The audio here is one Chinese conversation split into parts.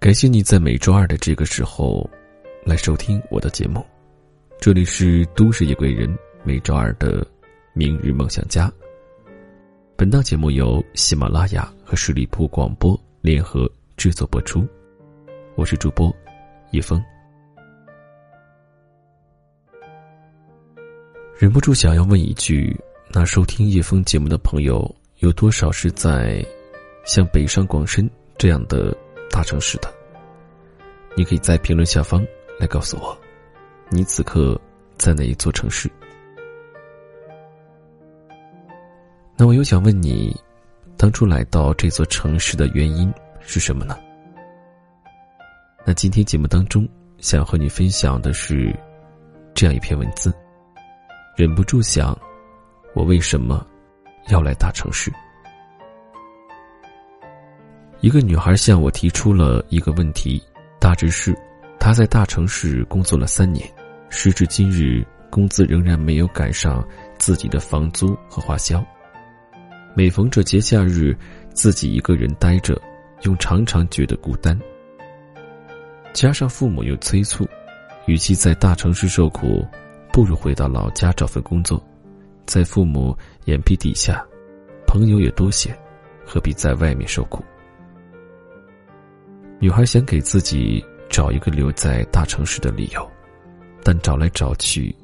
感谢你在每周二的这个时候来收听我的节目。这里是都市夜归人每周二的明日梦想家。本档节目由喜马拉雅和十里铺广播联合制作播出。我是主播叶峰。忍不住想要问一句：那收听叶峰节目的朋友有多少是在像北上广深这样的大城市的？你可以在评论下方来告诉我，你此刻在哪一座城市？那我又想问你，当初来到这座城市的原因是什么呢？那今天节目当中想和你分享的是这样一篇文字。忍不住想，我为什么要来大城市？一个女孩向我提出了一个问题。大致是，她在大城市工作了三年，时至今日，工资仍然没有赶上自己的房租和花销。每逢这节假日，自己一个人呆着，又常常觉得孤单。加上父母又催促，与其在大城市受苦，不如回到老家找份工作，在父母眼皮底下，朋友也多些，何必在外面受苦？女孩想给自己找一个留在大城市的理由，但找来找去，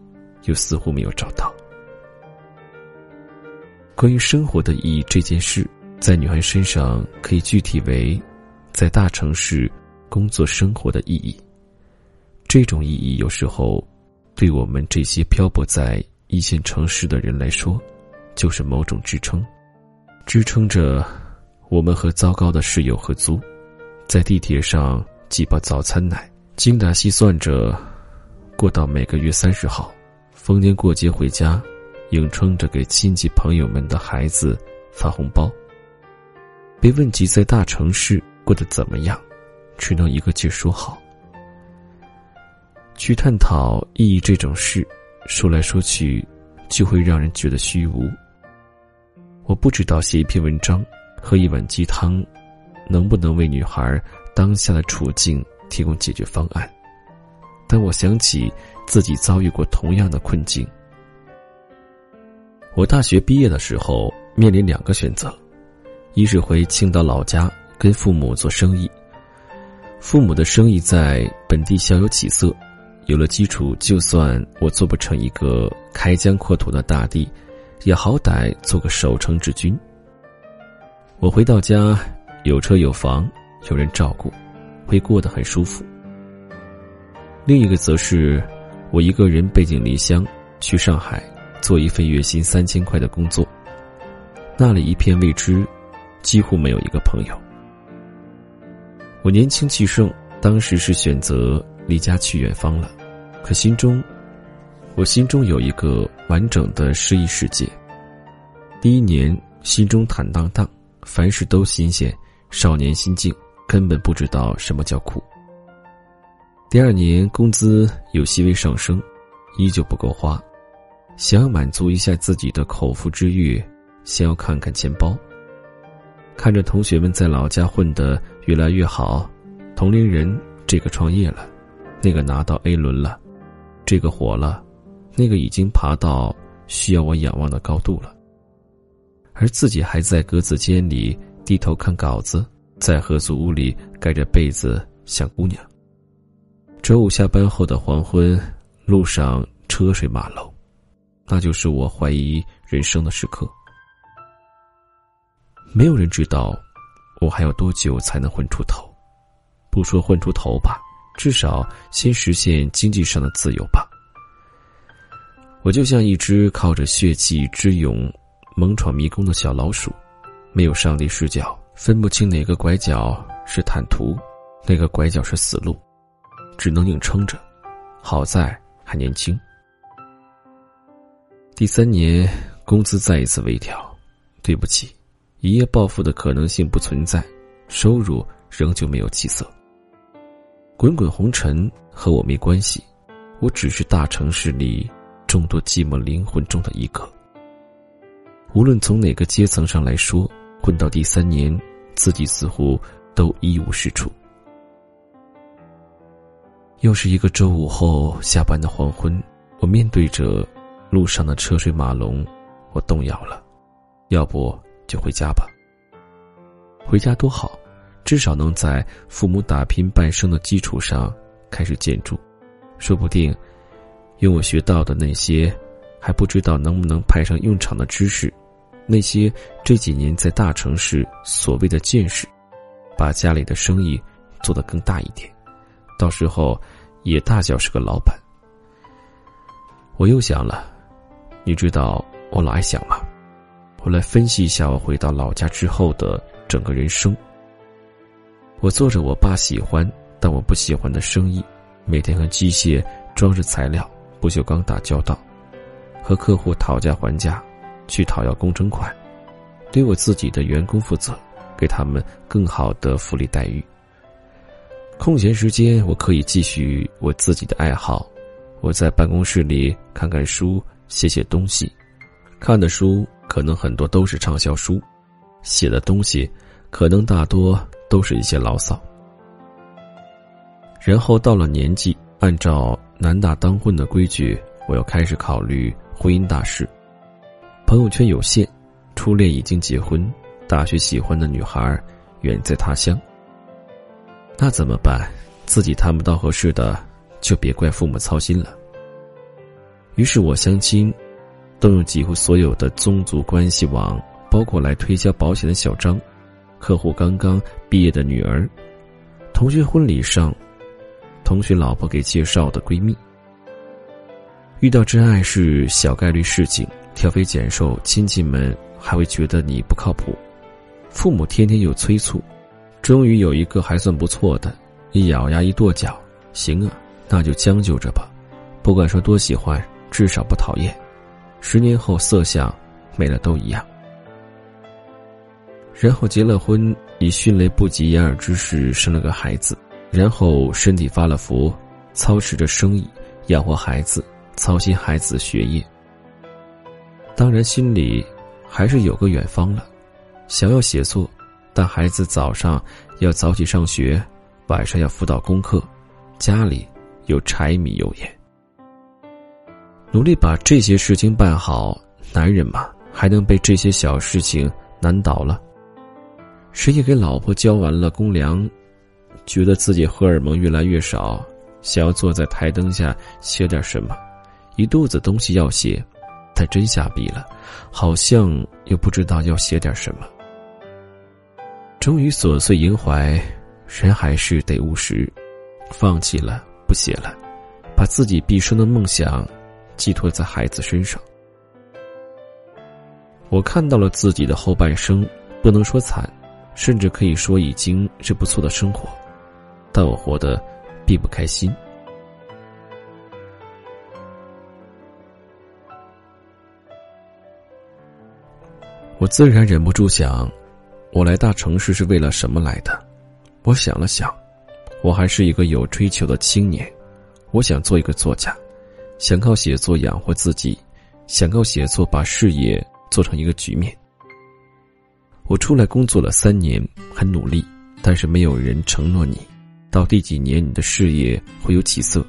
又似乎没有找到。关于生活的意义这件事，在女孩身上可以具体为，在大城市工作生活的意义。这种意义有时候，对我们这些漂泊在一线城市的人来说，就是某种支撑，支撑着我们和糟糕的室友合租。在地铁上挤包早餐奶，精打细算着过到每个月三十号，逢年过节回家，硬撑着给亲戚朋友们的孩子发红包。被问及在大城市过得怎么样，只能一个劲说好。去探讨意义这种事，说来说去，就会让人觉得虚无。我不知道写一篇文章，喝一碗鸡汤。能不能为女孩当下的处境提供解决方案？但我想起自己遭遇过同样的困境。我大学毕业的时候面临两个选择：一是回青岛老家跟父母做生意，父母的生意在本地小有起色，有了基础，就算我做不成一个开疆扩土的大帝，也好歹做个守城之君。我回到家。有车有房，有人照顾，会过得很舒服。另一个则是，我一个人背井离乡去上海，做一份月薪三千块的工作。那里一片未知，几乎没有一个朋友。我年轻气盛，当时是选择离家去远方了，可心中，我心中有一个完整的诗意世界。第一年，心中坦荡荡，凡事都新鲜。少年心境，根本不知道什么叫苦。第二年工资有细微上升，依旧不够花，想要满足一下自己的口腹之欲，先要看看钱包。看着同学们在老家混得越来越好，同龄人这个创业了，那个拿到 A 轮了，这个火了，那个已经爬到需要我仰望的高度了，而自己还在格子间里。低头看稿子，在合租屋里盖着被子想姑娘。周五下班后的黄昏，路上车水马龙，那就是我怀疑人生的时刻。没有人知道我还有多久才能混出头，不说混出头吧，至少先实现经济上的自由吧。我就像一只靠着血气之勇猛闯迷宫的小老鼠。没有上帝视角，分不清哪个拐角是坦途，哪个拐角是死路，只能硬撑着。好在还年轻。第三年，工资再一次微调，对不起，一夜暴富的可能性不存在，收入仍旧没有起色。滚滚红尘和我没关系，我只是大城市里众多寂寞灵魂中的一个。无论从哪个阶层上来说。混到第三年，自己似乎都一无是处。又是一个周五后下班的黄昏，我面对着路上的车水马龙，我动摇了。要不就回家吧。回家多好，至少能在父母打拼半生的基础上开始建筑，说不定用我学到的那些还不知道能不能派上用场的知识，那些这几年在大城市所谓的见识，把家里的生意做得更大一点。到时候，也大叫是个老板。我又想了，你知道我老爱想吗？我来分析一下我回到老家之后的整个人生。我做着我爸喜欢但我不喜欢的生意，每天和机械、装饰材料、不锈钢打交道，和客户讨价还价，去讨要工程款，对我自己的员工负责，给他们更好的福利待遇。空闲时间，我可以继续我自己的爱好。我在办公室里看看书，写写东西。看的书可能很多都是畅销书，写的东西可能大多都是一些牢骚。然后到了年纪，按照男大当婚的规矩，我要开始考虑婚姻大事。朋友圈有限，初恋已经结婚，大学喜欢的女孩远在他乡。那怎么办？自己谈不到合适的，就别怪父母操心了。于是我相亲，动用几乎所有的宗族关系网，包括来推销保险的小张，客户刚刚毕业的女儿，同学婚礼上，同学老婆给介绍的闺蜜。遇到真爱是小概率事情，挑肥拣瘦，亲戚们还会觉得你不靠谱，父母天天又催促。终于有一个还算不错的，一咬牙一跺脚，行啊，那就将就着吧。不管说多喜欢，至少不讨厌。十年后色相没了都一样。然后结了婚，以迅雷不及掩耳之势生了个孩子，然后身体发了福，操持着生意，养活孩子，操心孩子学业。当然心里还是有个远方了，想要写作。但孩子早上要早起上学，晚上要辅导功课，家里有柴米油盐，努力把这些事情办好。男人嘛，还能被这些小事情难倒了？谁也给老婆交完了公粮，觉得自己荷尔蒙越来越少，想要坐在台灯下写点什么，一肚子东西要写，但真下笔了，好像又不知道要写点什么。终于琐碎萦怀，人还是得务实，放弃了，不写了，把自己毕生的梦想寄托在孩子身上。我看到了自己的后半生，不能说惨，甚至可以说已经是不错的生活，但我活得并不开心。我自然忍不住想。我来大城市是为了什么来的？我想了想，我还是一个有追求的青年，我想做一个作家，想靠写作养活自己，想靠写作把事业做成一个局面。我出来工作了三年，很努力，但是没有人承诺你，到第几年你的事业会有起色，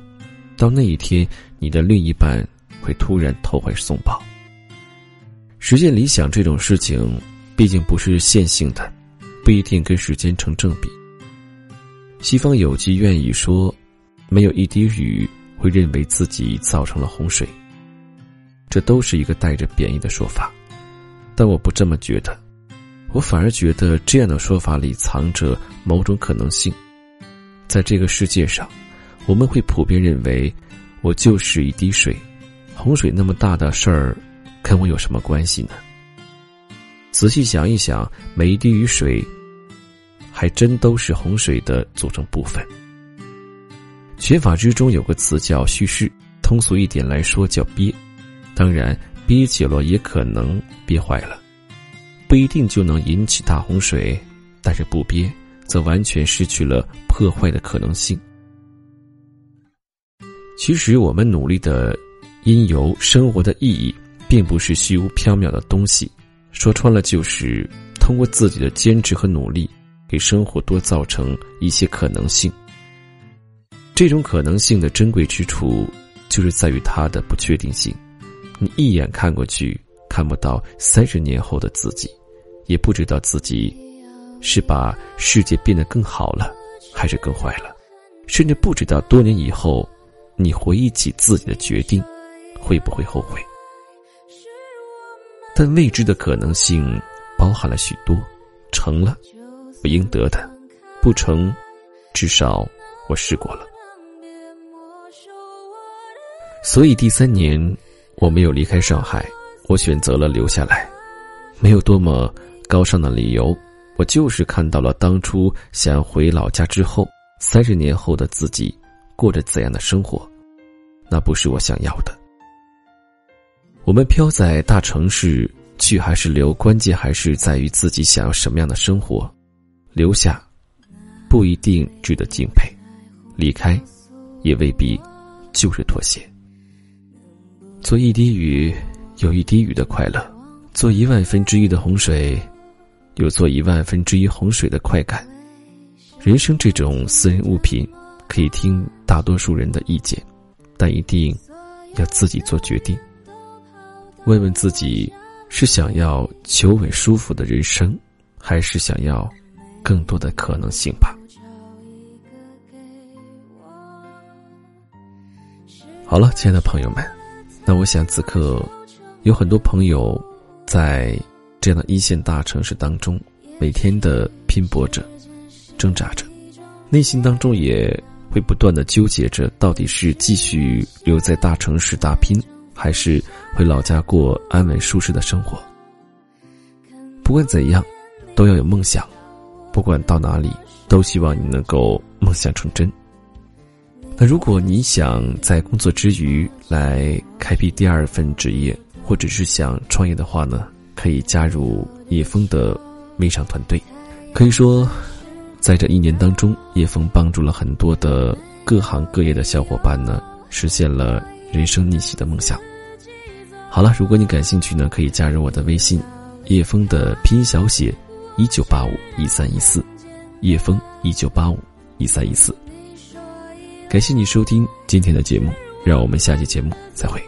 到那一天你的另一半会突然投怀送抱。实现理想这种事情。毕竟不是线性的，不一定跟时间成正比。西方有句谚语说：“没有一滴雨会认为自己造成了洪水。”这都是一个带着贬义的说法，但我不这么觉得，我反而觉得这样的说法里藏着某种可能性。在这个世界上，我们会普遍认为，我就是一滴水，洪水那么大的事儿，跟我有什么关系呢？仔细想一想，每一滴雨水，还真都是洪水的组成部分。学法之中有个词叫叙事，通俗一点来说叫憋。当然，憋久了也可能憋坏了，不一定就能引起大洪水。但是不憋，则完全失去了破坏的可能性。其实，我们努力的因由、生活的意义，并不是虚无缥缈的东西。说穿了，就是通过自己的坚持和努力，给生活多造成一些可能性。这种可能性的珍贵之处，就是在于它的不确定性。你一眼看过去，看不到三十年后的自己，也不知道自己是把世界变得更好了，还是更坏了，甚至不知道多年以后，你回忆起自己的决定，会不会后悔。但未知的可能性包含了许多，成了，我应得的；不成，至少我试过了。所以第三年，我没有离开上海，我选择了留下来，没有多么高尚的理由，我就是看到了当初想回老家之后，三十年后的自己过着怎样的生活，那不是我想要的。我们飘在大城市，去还是留，关键还是在于自己想要什么样的生活。留下，不一定值得敬佩；离开，也未必就是妥协。做一滴雨，有一滴雨的快乐；做一万分之一的洪水，有做一万分之一洪水的快感。人生这种私人物品，可以听大多数人的意见，但一定要自己做决定。问问自己，是想要求稳舒服的人生，还是想要更多的可能性吧？好了，亲爱的朋友们，那我想此刻有很多朋友在这样的一线大城市当中，每天的拼搏着、挣扎着，内心当中也会不断的纠结着，到底是继续留在大城市打拼。还是回老家过安稳舒适的生活。不管怎样，都要有梦想。不管到哪里，都希望你能够梦想成真。那如果你想在工作之余来开辟第二份职业，或者是想创业的话呢，可以加入叶峰的微商团队。可以说，在这一年当中，叶峰帮助了很多的各行各业的小伙伴呢，实现了。人生逆袭的梦想。好了，如果你感兴趣呢，可以加入我的微信，叶枫的拼音小写一九八五一三一四，叶枫一九八五一三一四。感谢你收听今天的节目，让我们下期节目再会。